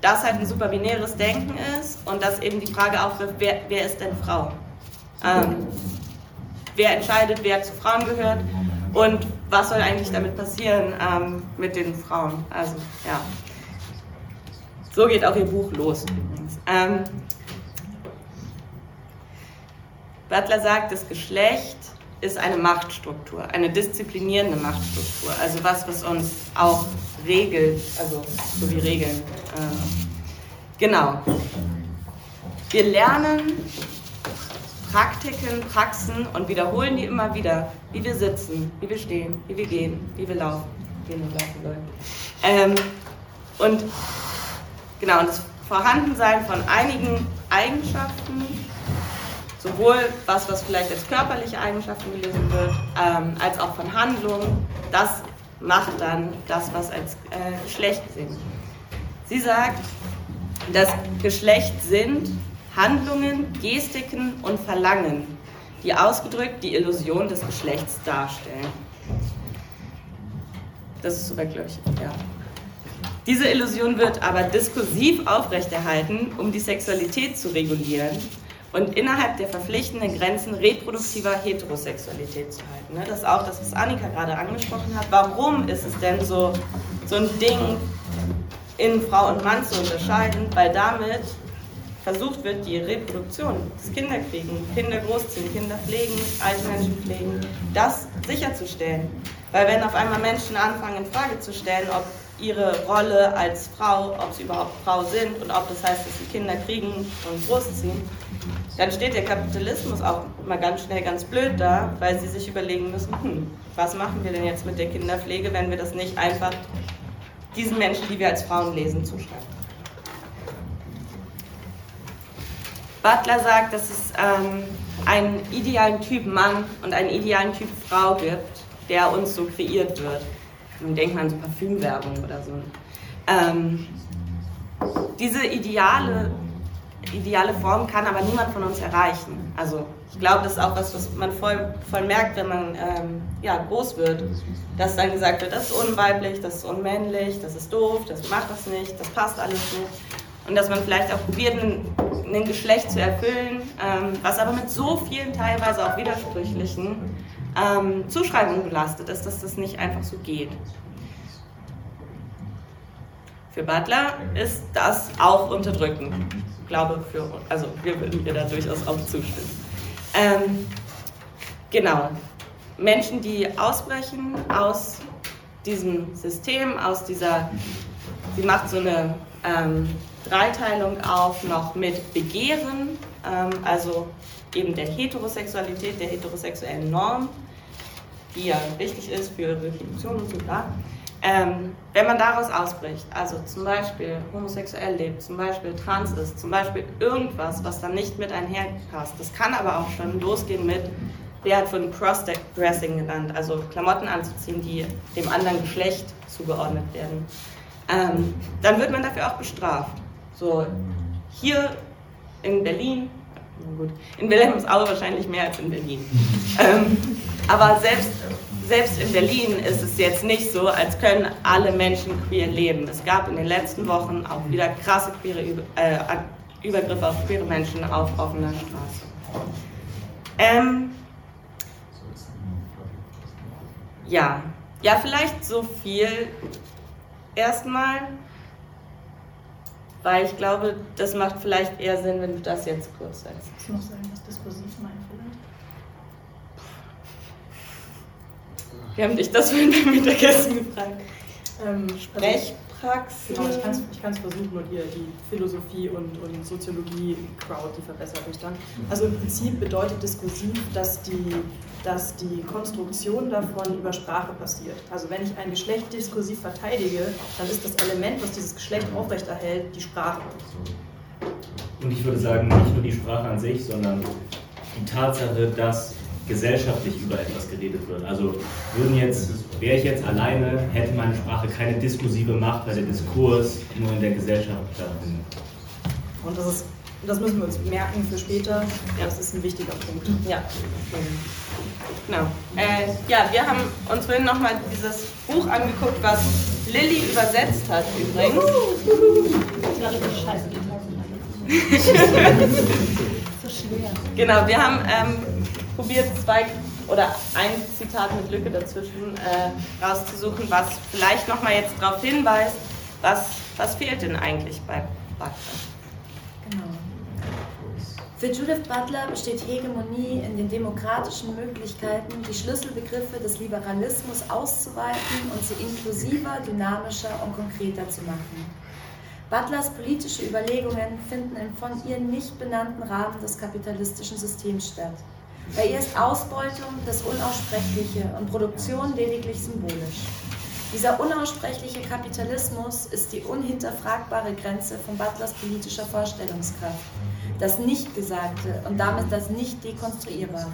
das halt ein super binäres Denken ist und dass eben die Frage aufwirft, wer, wer ist denn Frau? Ähm, wer entscheidet, wer zu Frauen gehört und was soll eigentlich damit passieren ähm, mit den Frauen? Also, ja. So geht auch ihr Buch los. Ähm, Butler sagt, das Geschlecht ist eine Machtstruktur, eine disziplinierende Machtstruktur. Also was, was uns auch regelt, also so wie Regeln. Ähm, genau. Wir lernen Praktiken, Praxen und wiederholen die immer wieder, wie wir sitzen, wie wir stehen, wie wir gehen, wie wir laufen. Gehen und laufen sollen. Ähm, und genau, das Vorhandensein von einigen Eigenschaften, sowohl was, was vielleicht als körperliche Eigenschaften gelesen wird, ähm, als auch von Handlungen, das macht dann das, was als äh, Geschlecht sind. Sie sagt, das Geschlecht sind Handlungen, Gestiken und Verlangen, die ausgedrückt die Illusion des Geschlechts darstellen. Das ist soweit, glaube ich, ja. Diese Illusion wird aber diskursiv aufrechterhalten, um die Sexualität zu regulieren und innerhalb der verpflichtenden Grenzen reproduktiver Heterosexualität zu halten. Ne? Das ist auch das, was Annika gerade angesprochen hat. Warum ist es denn so, so ein Ding, in Frau und Mann zu unterscheiden? Weil damit versucht wird, die Reproduktion, das Kinderkriegen, Kinder großziehen, Kinder pflegen, alte Menschen pflegen, das sicherzustellen. Weil wenn auf einmal Menschen anfangen, in Frage zu stellen, ob ihre Rolle als Frau, ob sie überhaupt Frau sind und ob das heißt, dass sie Kinder kriegen und großziehen, dann steht der Kapitalismus auch mal ganz schnell ganz blöd da, weil sie sich überlegen müssen, hm, was machen wir denn jetzt mit der Kinderpflege, wenn wir das nicht einfach diesen Menschen, die wir als Frauen lesen, zuschreiben. Butler sagt, dass es ähm, einen idealen Typ Mann und einen idealen Typ Frau gibt, der uns so kreiert wird. Man denkt man an so Parfümwerbung oder so. Ähm, diese ideale, ideale Form kann aber niemand von uns erreichen. Also ich glaube, das ist auch was, was man voll, voll merkt, wenn man ähm, ja, groß wird. Dass dann gesagt wird, das ist unweiblich, das ist unmännlich, das ist doof, das macht das nicht, das passt alles nicht und dass man vielleicht auch probiert, ein, Geschlecht zu erfüllen, ähm, was aber mit so vielen teilweise auch widersprüchlichen ähm, Zuschreibungen belastet ist, dass das nicht einfach so geht. Für Butler ist das auch unterdrückend. Ich glaube, für, also wir würden mir da durchaus auch zustimmen. Ähm, genau. Menschen, die ausbrechen aus diesem System, aus dieser, sie macht so eine ähm, Dreiteilung auf noch mit Begehren, ähm, also eben der Heterosexualität, der heterosexuellen Norm, die ja wichtig ist für Reproduktion und so klar. Ähm, wenn man daraus ausbricht, also zum Beispiel homosexuell lebt, zum Beispiel trans ist, zum Beispiel irgendwas, was dann nicht mit einherpasst, das kann aber auch schon losgehen mit, wer hat von Cross-Dressing genannt, also Klamotten anzuziehen, die dem anderen Geschlecht zugeordnet werden, ähm, dann wird man dafür auch bestraft. So, hier in Berlin, gut, in Wilhelmshaue wahrscheinlich mehr als in Berlin. [LAUGHS] ähm, Aber selbst, selbst in Berlin ist es jetzt nicht so, als können alle Menschen queer leben. Es gab in den letzten Wochen auch wieder krasse queere Über äh, Übergriffe auf queere Menschen auf offener Straße. Ähm, ja, ja, vielleicht so viel erstmal, weil ich glaube, das macht vielleicht eher Sinn, wenn du das jetzt kurz sagst. Du noch sagen, was diskursiv meint vielleicht? Wir haben dich das vorhin beim Mittagessen gefragt. Ähm, Sprechpraxis. Genau, ich kann es ich kann's versuchen und ihr die Philosophie und, und Soziologie-Crowd, die verbessert mich dann. Also im Prinzip bedeutet diskursiv, dass die, dass die Konstruktion davon über Sprache passiert. Also wenn ich ein Geschlecht diskursiv verteidige, dann ist das Element, was dieses Geschlecht aufrechterhält, die Sprache. Und ich würde sagen, nicht nur die Sprache an sich, sondern die Tatsache, dass gesellschaftlich über etwas geredet wird. Also würden jetzt, wäre ich jetzt alleine, hätte meine Sprache keine diskursive Macht, weil der Diskurs nur in der Gesellschaft stattfindet. Und das, ist, das müssen wir uns merken für später. Das ist ein wichtiger Punkt. Ja. Genau. Äh, ja, wir haben uns vorhin nochmal dieses Buch angeguckt, was Lilly übersetzt hat übrigens. [LAUGHS] [LAUGHS] Genau, wir haben ähm, probiert, zwei oder ein Zitat mit Lücke dazwischen äh, rauszusuchen, was vielleicht nochmal jetzt darauf hinweist, was, was fehlt denn eigentlich bei Butler. Genau. Für Judith Butler besteht Hegemonie in den demokratischen Möglichkeiten, die Schlüsselbegriffe des Liberalismus auszuweiten und sie inklusiver, dynamischer und konkreter zu machen. Butlers politische Überlegungen finden im von ihr nicht benannten Rahmen des kapitalistischen Systems statt. Bei ihr ist Ausbeutung das Unaussprechliche und Produktion lediglich symbolisch. Dieser unaussprechliche Kapitalismus ist die unhinterfragbare Grenze von Butlers politischer Vorstellungskraft, das Nichtgesagte und damit das Nicht-Dekonstruierbare.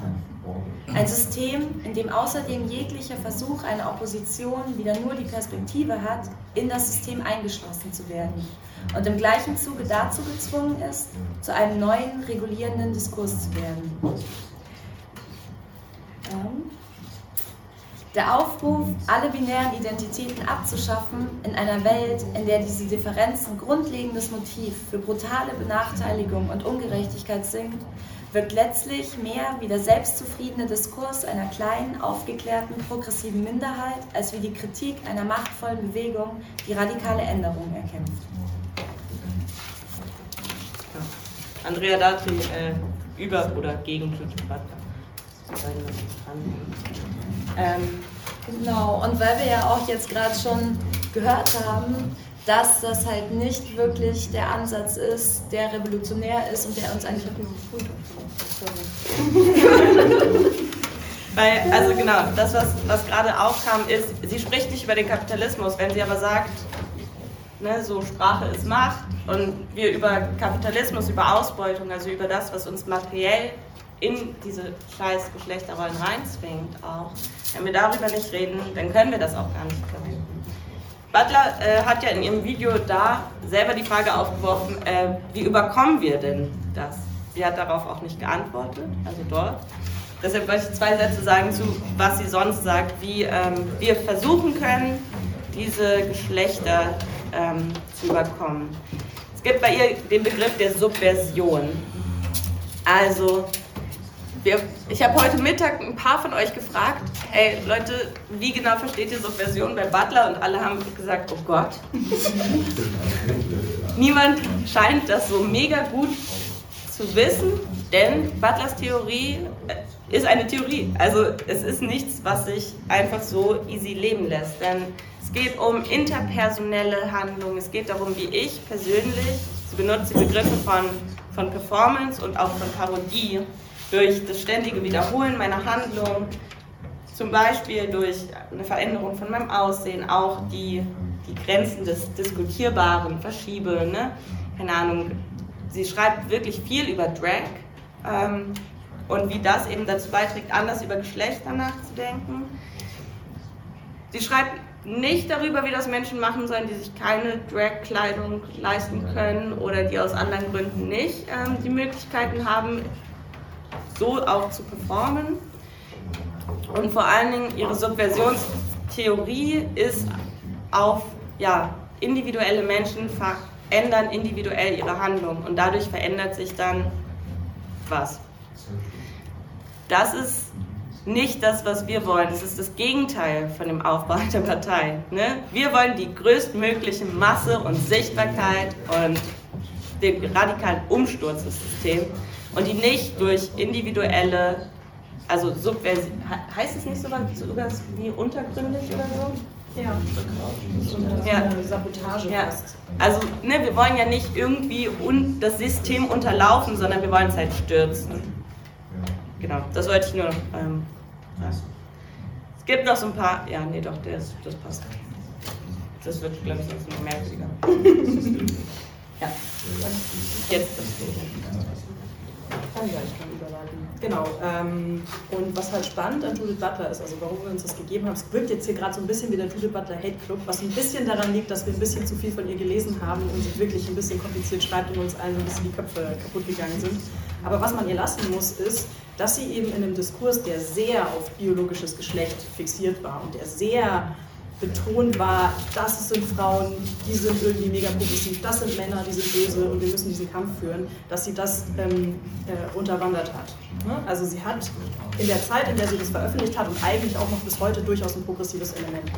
Ein System, in dem außerdem jeglicher Versuch einer Opposition wieder nur die Perspektive hat, in das System eingeschlossen zu werden und im gleichen Zuge dazu gezwungen ist, zu einem neuen regulierenden Diskurs zu werden. Ähm, der Aufruf, alle binären Identitäten abzuschaffen, in einer Welt, in der diese Differenzen grundlegendes Motiv für brutale Benachteiligung und Ungerechtigkeit sind, wirkt letztlich mehr wie der selbstzufriedene Diskurs einer kleinen, aufgeklärten, progressiven Minderheit, als wie die Kritik einer machtvollen Bewegung, die radikale Änderungen erkämpft. Andrea Dati äh, über oder gegen Judith Butler. Ähm, genau, und weil wir ja auch jetzt gerade schon gehört haben, dass das halt nicht wirklich der Ansatz ist, der revolutionär ist und der uns eigentlich [LAUGHS] Weil, also genau, das, was, was gerade aufkam, ist, sie spricht nicht über den Kapitalismus, wenn sie aber sagt, ne, so Sprache ist Macht und wir über Kapitalismus, über Ausbeutung, also über das, was uns materiell in diese scheiß Geschlechterrollen reinzwingt auch. Wenn wir darüber nicht reden, dann können wir das auch gar nicht verwenden. Butler äh, hat ja in ihrem Video da selber die Frage aufgeworfen, äh, wie überkommen wir denn das? Sie hat darauf auch nicht geantwortet, also dort. Deshalb wollte ich zwei Sätze sagen zu, was sie sonst sagt, wie ähm, wir versuchen können, diese Geschlechter ähm, zu überkommen. Es gibt bei ihr den Begriff der Subversion. Also wir, ich habe heute Mittag ein paar von euch gefragt, hey Leute, wie genau versteht ihr Subversion bei Butler? Und alle haben gesagt, oh Gott. [LAUGHS] Niemand scheint das so mega gut zu wissen, denn Butlers Theorie äh, ist eine Theorie. Also es ist nichts, was sich einfach so easy leben lässt. Denn es geht um interpersonelle Handlungen, es geht darum, wie ich persönlich, sie benutzt die Begriffe von, von Performance und auch von Parodie, durch das ständige Wiederholen meiner Handlung, zum Beispiel durch eine Veränderung von meinem Aussehen, auch die, die Grenzen des Diskutierbaren verschiebe. Ne? Keine Ahnung, sie schreibt wirklich viel über Drag ähm, und wie das eben dazu beiträgt, anders über Geschlechter nachzudenken. Sie schreibt nicht darüber, wie das Menschen machen sollen, die sich keine Drag-Kleidung leisten können oder die aus anderen Gründen nicht ähm, die Möglichkeiten haben, so auch zu performen. Und vor allen Dingen ihre Subversionstheorie ist auf ja, individuelle Menschen verändern individuell ihre Handlung und dadurch verändert sich dann was. Das ist nicht das, was wir wollen. Das ist das Gegenteil von dem Aufbau der Partei. Ne? Wir wollen die größtmögliche Masse und Sichtbarkeit und den radikalen Umsturz des Systems und die nicht durch individuelle, also Subversi heißt es nicht so was wie untergründig oder so? Ja. Ja. Sabotage Ja. Also ne, wir wollen ja nicht irgendwie un das System unterlaufen, sondern wir wollen es halt stürzen. Genau, das wollte ich nur. Ähm, sagen. Es gibt noch so ein paar. Ja, nee, doch, der ist, das passt. Das wird, glaube ich, sonst noch merkwürdiger. [LAUGHS] [LAUGHS] ja. Jetzt. Kann ja, ich kann überleiten. Genau. Ähm, und was halt spannend an Judith Butler ist, also warum wir uns das gegeben haben, es wirkt jetzt hier gerade so ein bisschen wie der Judith Butler Hate Club, was ein bisschen daran liegt, dass wir ein bisschen zu viel von ihr gelesen haben und sie wirklich ein bisschen kompliziert schreibt und uns allen ein bisschen die Köpfe kaputt gegangen sind. Aber was man ihr lassen muss, ist, dass sie eben in einem Diskurs, der sehr auf biologisches Geschlecht fixiert war und der sehr betont war, das sind Frauen, die sind irgendwie mega progressiv, das sind Männer, die sind böse und wir müssen diesen Kampf führen, dass sie das ähm, äh, unterwandert hat. Ne? Also sie hat in der Zeit, in der sie das veröffentlicht hat und eigentlich auch noch bis heute durchaus ein progressives Element.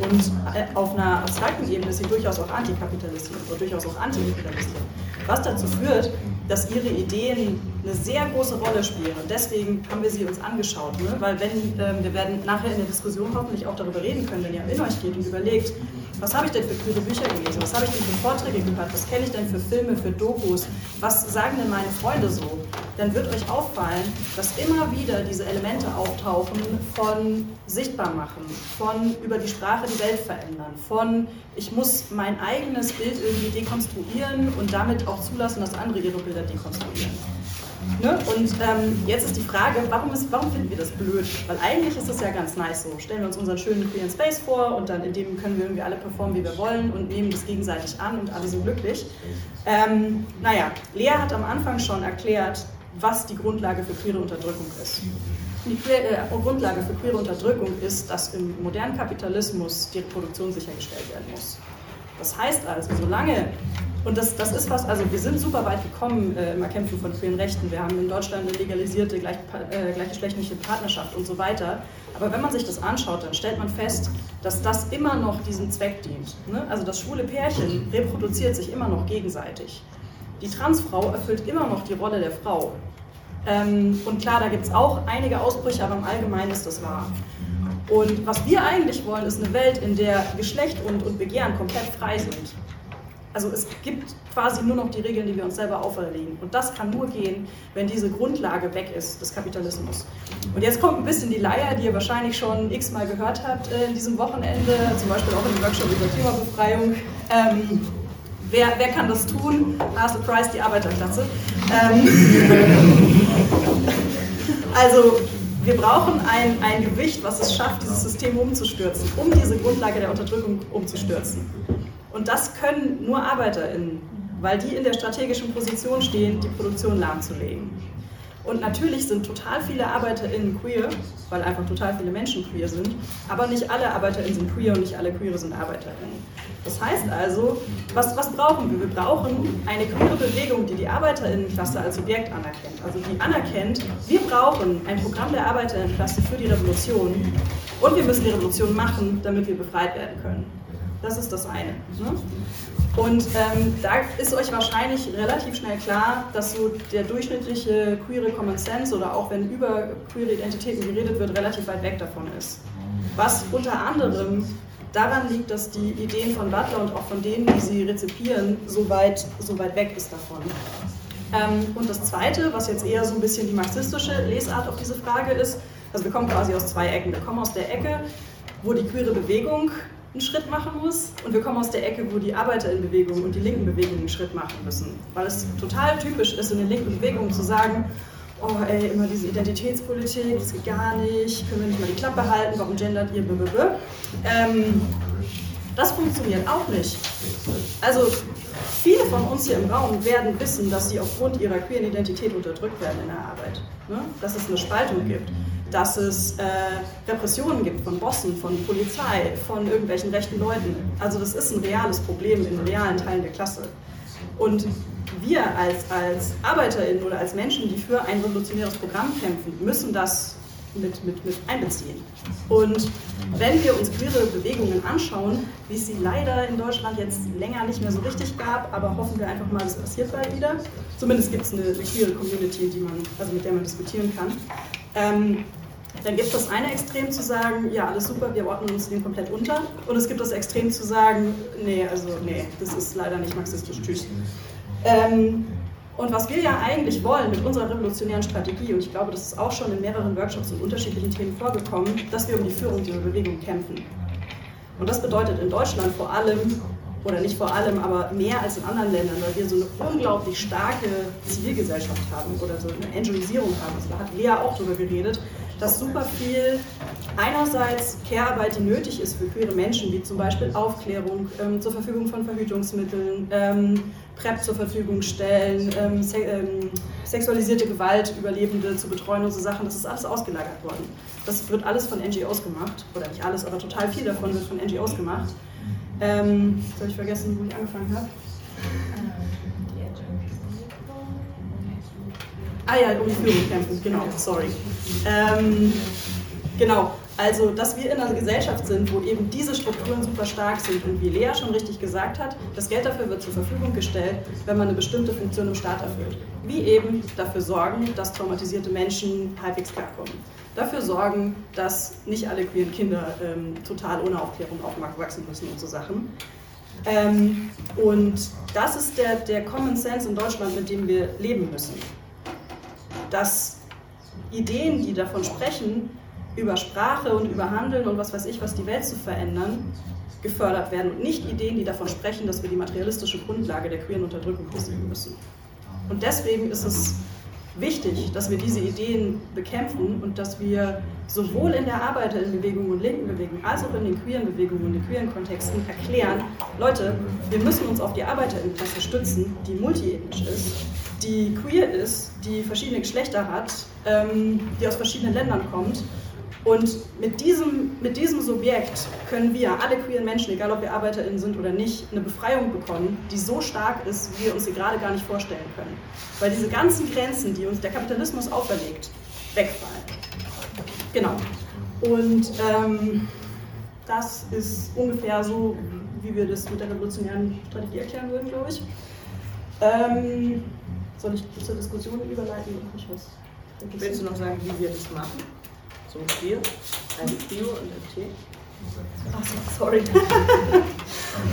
Und äh, auf einer abstrakten Ebene ist sie durchaus auch Antikapitalistin oder durchaus auch Antiimperialistin. Was dazu führt, dass ihre Ideen eine sehr große Rolle spielen. Und deswegen haben wir sie uns angeschaut. Ne? Weil wenn, ähm, wir werden nachher in der Diskussion hoffentlich auch darüber reden können, wenn ihr in euch geht und überlegt, was habe ich denn für queere Bücher gelesen, was habe ich denn für Vorträge gehört, was kenne ich denn für Filme, für Dokus, was sagen denn meine Freunde so, dann wird euch auffallen, dass immer wieder diese Elemente auftauchen von sichtbar machen, von über die Sprache die Welt verändern, von ich muss mein eigenes Bild irgendwie dekonstruieren und damit auch zulassen, dass andere ihre Bilder dekonstruieren. Ne? Und ähm, jetzt ist die Frage, warum, ist, warum finden wir das blöd? Weil eigentlich ist es ja ganz nice so. Stellen wir uns unseren schönen Queer Space vor und dann in dem können wir irgendwie alle performen, wie wir wollen und nehmen das gegenseitig an und alle sind glücklich. Ähm, naja, Lea hat am Anfang schon erklärt, was die Grundlage für queere Unterdrückung ist. Die äh, Grundlage für queere Unterdrückung ist, dass im modernen Kapitalismus die Reproduktion sichergestellt werden muss. Das heißt also, solange, und das, das ist was, also wir sind super weit gekommen äh, im Erkämpfen von queeren Rechten. Wir haben in Deutschland eine legalisierte gleich, äh, gleichgeschlechtliche Partnerschaft und so weiter. Aber wenn man sich das anschaut, dann stellt man fest, dass das immer noch diesem Zweck dient. Ne? Also das schwule Pärchen reproduziert sich immer noch gegenseitig. Die Transfrau erfüllt immer noch die Rolle der Frau. Ähm, und klar, da gibt es auch einige Ausbrüche, aber im Allgemeinen ist das wahr. Und was wir eigentlich wollen, ist eine Welt, in der Geschlecht und, und Begehren komplett frei sind. Also es gibt quasi nur noch die Regeln, die wir uns selber auferlegen. Und das kann nur gehen, wenn diese Grundlage weg ist des Kapitalismus. Und jetzt kommt ein bisschen die Leier, die ihr wahrscheinlich schon x-mal gehört habt äh, in diesem Wochenende, zum Beispiel auch in dem Workshop über Klimabefreiung. Ähm, wer, wer kann das tun? Ah, surprise, die Arbeiterklasse. Ähm, [LAUGHS] also wir brauchen ein, ein Gewicht, was es schafft, dieses System umzustürzen, um diese Grundlage der Unterdrückung umzustürzen. Und das können nur ArbeiterInnen, weil die in der strategischen Position stehen, die Produktion lahmzulegen. Und natürlich sind total viele ArbeiterInnen queer, weil einfach total viele Menschen queer sind, aber nicht alle ArbeiterInnen sind queer und nicht alle Queere sind ArbeiterInnen. Das heißt also, was, was brauchen wir? Wir brauchen eine queere Bewegung, die die ArbeiterInnenklasse als Subjekt anerkennt. Also die anerkennt, wir brauchen ein Programm der ArbeiterInnenklasse für die Revolution und wir müssen die Revolution machen, damit wir befreit werden können. Das ist das eine. Ne? Und ähm, da ist euch wahrscheinlich relativ schnell klar, dass so der durchschnittliche queere Common Sense oder auch wenn über queere Identitäten geredet wird, relativ weit weg davon ist. Was unter anderem daran liegt, dass die Ideen von Butler und auch von denen, die sie rezipieren, so weit, so weit weg ist davon. Ähm, und das Zweite, was jetzt eher so ein bisschen die marxistische Lesart auf diese Frage ist, also wir kommen quasi aus zwei Ecken. Wir kommen aus der Ecke, wo die queere Bewegung einen Schritt machen muss und wir kommen aus der Ecke, wo die Arbeiterinnenbewegung und die linken Bewegungen einen Schritt machen müssen. Weil es total typisch ist, in den linken Bewegungen zu sagen, oh ey, immer diese Identitätspolitik, das geht gar nicht, können wir nicht mal die Klappe halten, warum gendert ihr, blablabla. Ähm, das funktioniert auch nicht. Also viele von uns hier im Raum werden wissen, dass sie aufgrund ihrer queeren Identität unterdrückt werden in der Arbeit. Ne? Dass es eine Spaltung gibt. Dass es äh, Repressionen gibt von Bossen, von Polizei, von irgendwelchen rechten Leuten. Also das ist ein reales Problem in realen Teilen der Klasse. Und wir als, als ArbeiterInnen oder als Menschen, die für ein revolutionäres Programm kämpfen, müssen das mit, mit, mit einbeziehen. Und wenn wir uns queere Bewegungen anschauen, wie es sie leider in Deutschland jetzt länger nicht mehr so richtig gab, aber hoffen wir einfach mal, es passiert bald wieder. Zumindest gibt es eine, eine queere Community, die man, also mit der man diskutieren kann. Ähm, dann gibt es das eine Extrem zu sagen, ja, alles super, wir ordnen uns den komplett unter. Und es gibt das Extrem zu sagen, nee, also nee, das ist leider nicht marxistisch, tschüss. Ähm, und was wir ja eigentlich wollen mit unserer revolutionären Strategie, und ich glaube, das ist auch schon in mehreren Workshops und unterschiedlichen Themen vorgekommen, dass wir um die Führung dieser Bewegung kämpfen. Und das bedeutet in Deutschland vor allem, oder nicht vor allem, aber mehr als in anderen Ländern, weil wir so eine unglaublich starke Zivilgesellschaft haben oder so eine Angelisierung haben. Also da hat Lea auch drüber geredet, dass super viel einerseits Care-Arbeit, die nötig ist für queere Menschen, wie zum Beispiel Aufklärung, ähm, zur Verfügung von Verhütungsmitteln, ähm, PrEP zur Verfügung stellen, ähm, se ähm, sexualisierte Gewalt, Überlebende zu betreuen und so Sachen, das ist alles ausgelagert worden. Das wird alles von NGOs gemacht, oder nicht alles, aber total viel davon wird von NGOs gemacht. Ähm, jetzt habe ich vergessen, wo ich angefangen habe. Ah ja, um Führung kämpfen, genau, sorry. Ähm, genau, also dass wir in einer Gesellschaft sind, wo eben diese Strukturen super stark sind und wie Lea schon richtig gesagt hat, das Geld dafür wird zur Verfügung gestellt, wenn man eine bestimmte Funktion im Staat erfüllt. Wie eben dafür sorgen, dass traumatisierte Menschen halbwegs klarkommen. Dafür sorgen, dass nicht alle queeren Kinder ähm, total ohne Aufklärung aufwachsen müssen und so Sachen. Ähm, und das ist der, der Common Sense in Deutschland, mit dem wir leben müssen dass Ideen, die davon sprechen, über Sprache und über Handeln und was weiß ich, was die Welt zu verändern, gefördert werden und nicht Ideen, die davon sprechen, dass wir die materialistische Grundlage der queeren Unterdrückung besiegen müssen. Und deswegen ist es wichtig, dass wir diese Ideen bekämpfen und dass wir sowohl in der Arbeiterinnenbewegung und linken Bewegung als auch in den queeren Bewegungen und den queeren Kontexten erklären, Leute, wir müssen uns auf die Arbeiterinnenklasse stützen, die multiethnisch ist, die queer ist, die verschiedene Geschlechter hat, ähm, die aus verschiedenen Ländern kommt. Und mit diesem, mit diesem Subjekt können wir, alle queeren Menschen, egal ob wir ArbeiterInnen sind oder nicht, eine Befreiung bekommen, die so stark ist, wie wir uns sie gerade gar nicht vorstellen können. Weil diese ganzen Grenzen, die uns der Kapitalismus auferlegt, wegfallen. Genau. Und ähm, das ist ungefähr so, wie wir das mit der revolutionären Strategie erklären würden, glaube ich. Ähm, soll ich zur Diskussion überleiten? Ich weiß. Willst du noch sagen, wie wir das machen? So Bier, also Bio und FT? Achso, sorry.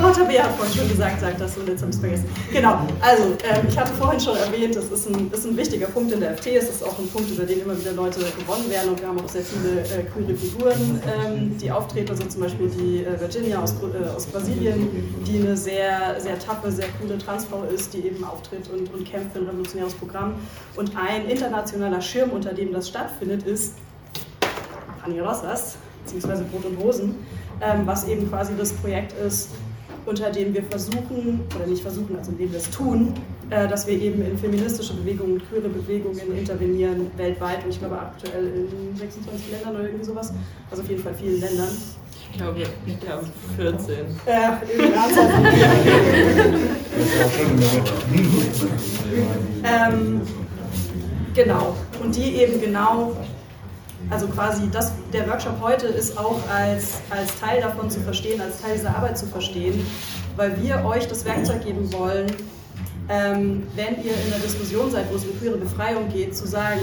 oh, [LAUGHS] Tabea hat vorhin schon gesagt, sagt das und jetzt habe ich es vergessen. Genau, also ähm, ich hatte vorhin schon erwähnt, das ist ein, ist ein wichtiger Punkt in der FT, es ist auch ein Punkt, über den immer wieder Leute gewonnen werden und wir haben auch sehr viele äh, queere Figuren, ähm, die auftreten, also zum Beispiel die äh, Virginia aus, äh, aus Brasilien, die eine sehr, sehr taffe, sehr coole Transfrau ist, die eben auftritt und, und kämpft für ein revolutionäres Programm. Und ein internationaler Schirm, unter dem das stattfindet, ist Pani Rosas, beziehungsweise Brot und Hosen, ähm, was eben quasi das Projekt ist, unter dem wir versuchen, oder nicht versuchen, also indem wir es tun, äh, dass wir eben in feministische Bewegungen, queere Bewegungen intervenieren weltweit und ich glaube aktuell in 26 Ländern oder irgendwie sowas, also auf jeden Fall vielen Ländern. Ich glaube, ich glaube 14. Ja, ähm, Genau, und die eben genau also quasi das, der Workshop heute ist auch als, als Teil davon zu verstehen, als Teil dieser Arbeit zu verstehen, weil wir euch das Werkzeug geben wollen, ähm, wenn ihr in einer Diskussion seid, wo es um queere Befreiung geht, zu sagen,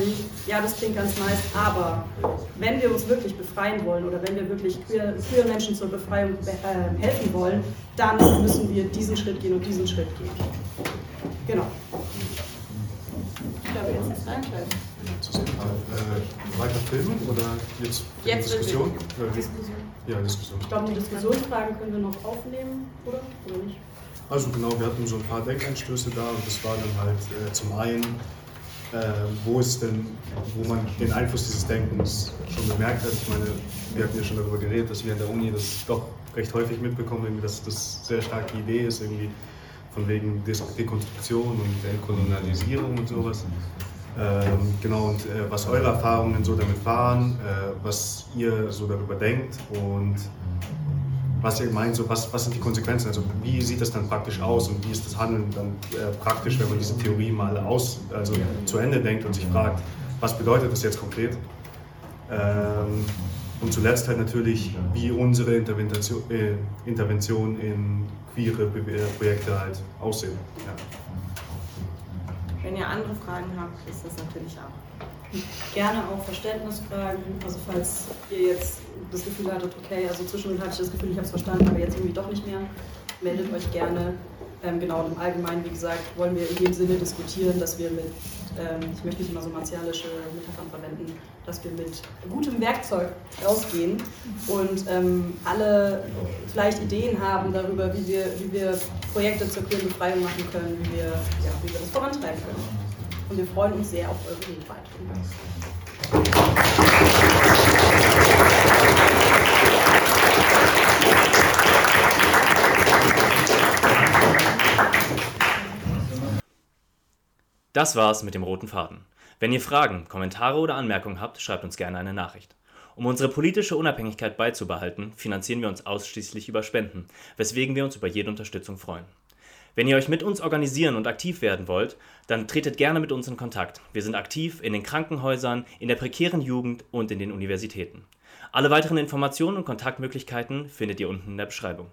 ja, das klingt ganz nice, aber wenn wir uns wirklich befreien wollen oder wenn wir wirklich queer, queere Menschen zur Befreiung äh, helfen wollen, dann müssen wir diesen Schritt gehen und diesen Schritt gehen. Genau. Ich glaube, jetzt ist einschalten. Äh, weiter filmen oder jetzt, jetzt Diskussion? Diskussion. Ja, Diskussion. Ich glaube, die Diskussionsfragen können wir noch aufnehmen, oder? Oder nicht? Also genau, wir hatten so ein paar Denkanstöße da und das war dann halt äh, zum einen, äh, wo ist denn, wo man den Einfluss dieses Denkens schon bemerkt hat. Ich meine, wir hatten ja schon darüber geredet, dass wir an der Uni das doch recht häufig mitbekommen, dass das sehr stark die Idee ist, irgendwie von wegen Dekonstruktion und Dekolonialisierung und sowas. Ähm, genau, und äh, was eure Erfahrungen so damit waren, äh, was ihr so darüber denkt und was ihr meint, so was, was sind die Konsequenzen, also wie sieht das dann praktisch aus und wie ist das Handeln dann äh, praktisch, wenn man diese Theorie mal aus, also zu Ende denkt und sich fragt, was bedeutet das jetzt konkret? Ähm, und zuletzt halt natürlich, wie unsere Intervention, äh, Intervention in queere Projekte halt aussehen. Ja. Wenn ihr andere Fragen habt, ist das natürlich auch. Gerne auch Verständnisfragen. Also falls ihr jetzt das Gefühl hattet, okay, also zwischendurch hatte ich das Gefühl, ich habe es verstanden, aber jetzt irgendwie doch nicht mehr, meldet euch gerne. Ähm, genau, und im Allgemeinen, wie gesagt, wollen wir in dem Sinne diskutieren, dass wir mit, ich möchte nicht immer so martialische Metaphern verwenden, dass wir mit gutem Werkzeug rausgehen und ähm, alle vielleicht Ideen haben darüber, wie wir, wie wir Projekte zur queeren Befreiung machen können, wie wir, ja, wie wir das vorantreiben können. Und wir freuen uns sehr auf eure Redbeiträge. Das war's mit dem roten Faden. Wenn ihr Fragen, Kommentare oder Anmerkungen habt, schreibt uns gerne eine Nachricht. Um unsere politische Unabhängigkeit beizubehalten, finanzieren wir uns ausschließlich über Spenden, weswegen wir uns über jede Unterstützung freuen. Wenn ihr euch mit uns organisieren und aktiv werden wollt, dann tretet gerne mit uns in Kontakt. Wir sind aktiv in den Krankenhäusern, in der prekären Jugend und in den Universitäten. Alle weiteren Informationen und Kontaktmöglichkeiten findet ihr unten in der Beschreibung.